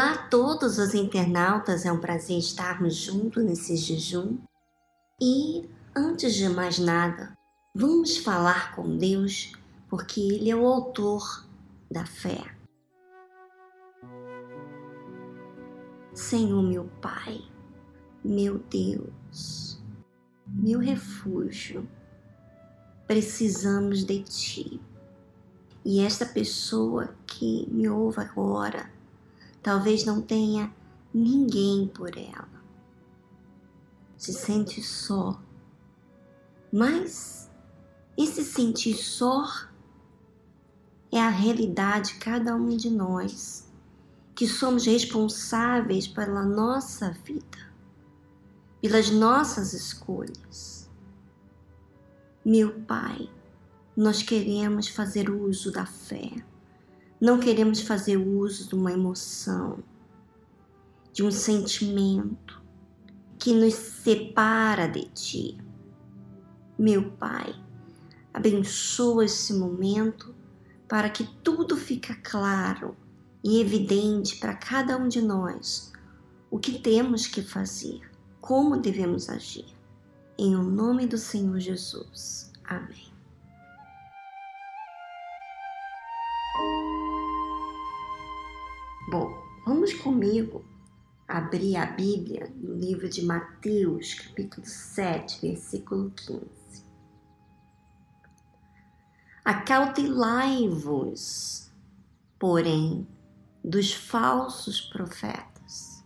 Olá a todos os internautas, é um prazer estarmos juntos nesse jejum. E antes de mais nada, vamos falar com Deus, porque Ele é o autor da fé. Senhor, meu Pai, meu Deus, meu refúgio, precisamos de Ti. E esta pessoa que me ouve agora, talvez não tenha ninguém por ela. Se sente só. Mas esse sentir só é a realidade de cada um de nós, que somos responsáveis pela nossa vida, pelas nossas escolhas. Meu Pai, nós queremos fazer uso da fé não queremos fazer uso de uma emoção, de um sentimento que nos separa de Ti. Meu Pai, abençoa esse momento para que tudo fique claro e evidente para cada um de nós o que temos que fazer, como devemos agir. Em o nome do Senhor Jesus. Amém. Bom, vamos comigo abrir a Bíblia no livro de Mateus, capítulo 7, versículo 15. Acautelai-vos, porém, dos falsos profetas,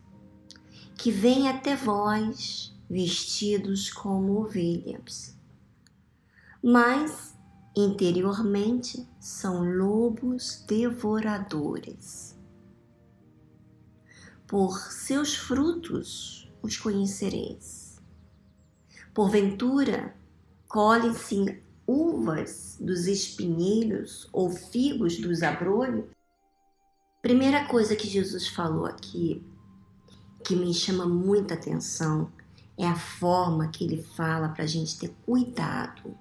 que vêm até vós vestidos como ovelhas, mas interiormente são lobos devoradores por seus frutos os conhecereis. Porventura, colhem-se uvas dos espinheiros ou figos dos abrolhos? Primeira coisa que Jesus falou aqui, que me chama muita atenção, é a forma que ele fala para a gente ter cuidado.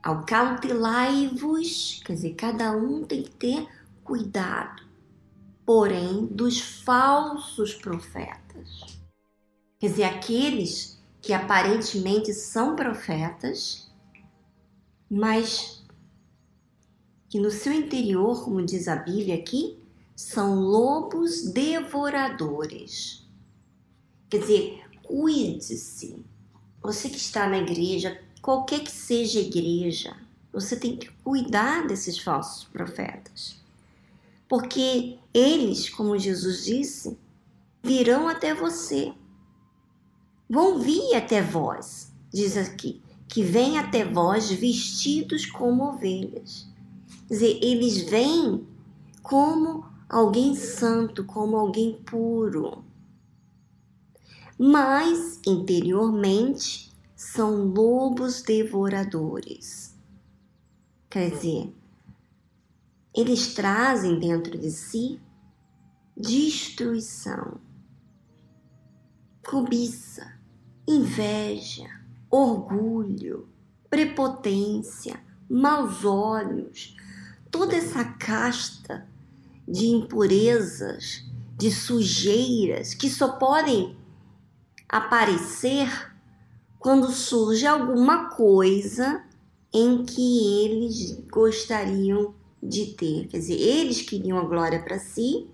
Ao cautelai-vos, quer dizer, cada um tem que ter cuidado porém, dos falsos profetas. Quer dizer, aqueles que aparentemente são profetas, mas que no seu interior, como diz a Bíblia aqui, são lobos devoradores. Quer dizer, cuide-se. Você que está na igreja, qualquer que seja a igreja, você tem que cuidar desses falsos profetas porque eles, como Jesus disse, virão até você. Vão vir até vós, diz aqui, que vêm até vós vestidos como ovelhas. Quer dizer, eles vêm como alguém santo, como alguém puro. Mas interiormente são lobos devoradores. Quer dizer, eles trazem dentro de si destruição, cobiça, inveja, orgulho, prepotência, maus olhos, toda essa casta de impurezas, de sujeiras que só podem aparecer quando surge alguma coisa em que eles gostariam de ter. Quer dizer, eles queriam a glória para si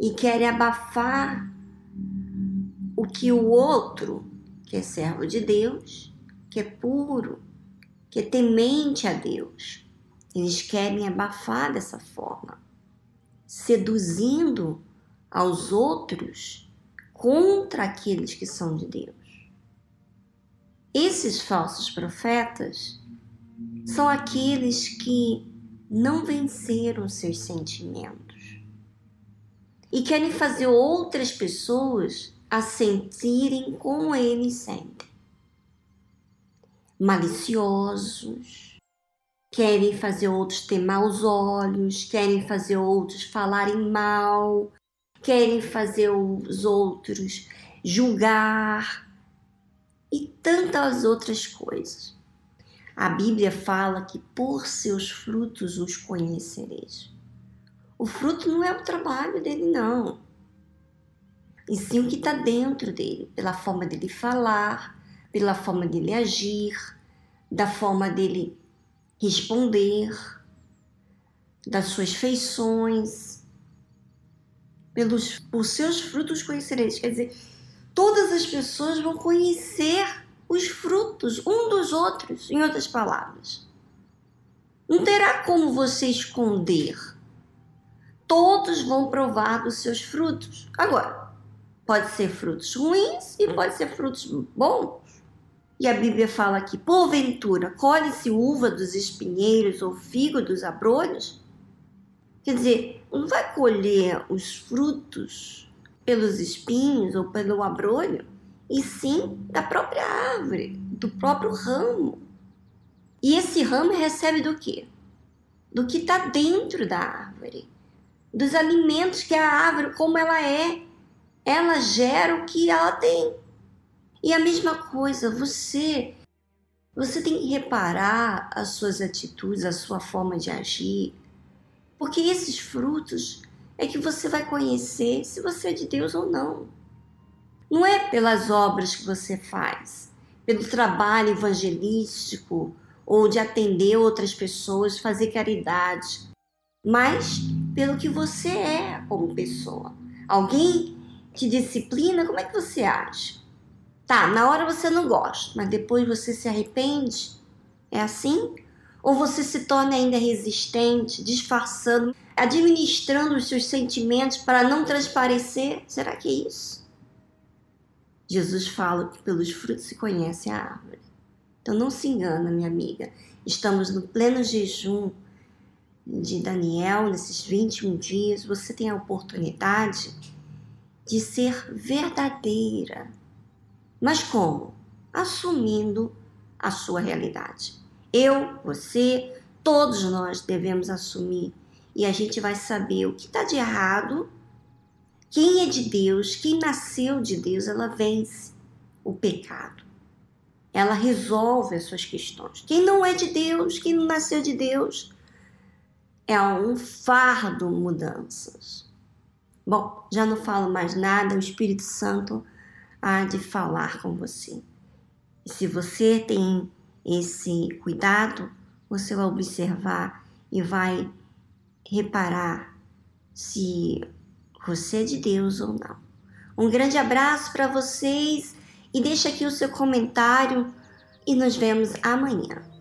e querem abafar o que o outro, que é servo de Deus, que é puro, que é temente a Deus, eles querem abafar dessa forma, seduzindo aos outros contra aqueles que são de Deus. Esses falsos profetas são aqueles que não venceram seus sentimentos e querem fazer outras pessoas a sentirem como eles sentem. Maliciosos, querem fazer outros ter maus olhos, querem fazer outros falarem mal, querem fazer os outros julgar e tantas outras coisas. A Bíblia fala que por seus frutos os conhecereis. O fruto não é o trabalho dele, não. E sim o que está dentro dele, pela forma dele falar, pela forma dele agir, da forma dele responder, das suas feições. Pelos, por seus frutos conhecereis. Quer dizer, todas as pessoas vão conhecer os frutos um dos outros, em outras palavras. Não terá como você esconder. Todos vão provar dos seus frutos. Agora, pode ser frutos ruins e pode ser frutos bons. E a Bíblia fala que, porventura, colhe-se uva dos espinheiros ou figo dos abrolhos? Quer dizer, não vai colher os frutos pelos espinhos ou pelo abrolho, e sim da própria árvore, do próprio ramo. E esse ramo recebe do quê? Do que está dentro da árvore, dos alimentos que a árvore, como ela é, ela gera o que ela tem. E a mesma coisa, você você tem que reparar as suas atitudes, a sua forma de agir, porque esses frutos é que você vai conhecer se você é de Deus ou não. Não é pelas obras que você faz, pelo trabalho evangelístico ou de atender outras pessoas, fazer caridade, mas pelo que você é como pessoa. Alguém te disciplina, como é que você age? Tá, na hora você não gosta, mas depois você se arrepende? É assim? Ou você se torna ainda resistente, disfarçando, administrando os seus sentimentos para não transparecer? Será que é isso? Jesus fala que pelos frutos se conhece a árvore. Então não se engana, minha amiga. Estamos no pleno jejum de Daniel, nesses 21 dias. Você tem a oportunidade de ser verdadeira. Mas como? Assumindo a sua realidade. Eu, você, todos nós devemos assumir e a gente vai saber o que está de errado. Quem é de Deus, quem nasceu de Deus, ela vence o pecado. Ela resolve as suas questões. Quem não é de Deus, quem não nasceu de Deus, é um fardo mudanças. Bom, já não falo mais nada, o Espírito Santo há de falar com você. E se você tem esse cuidado, você vai observar e vai reparar se você é de Deus ou não. Um grande abraço para vocês e deixa aqui o seu comentário e nos vemos amanhã.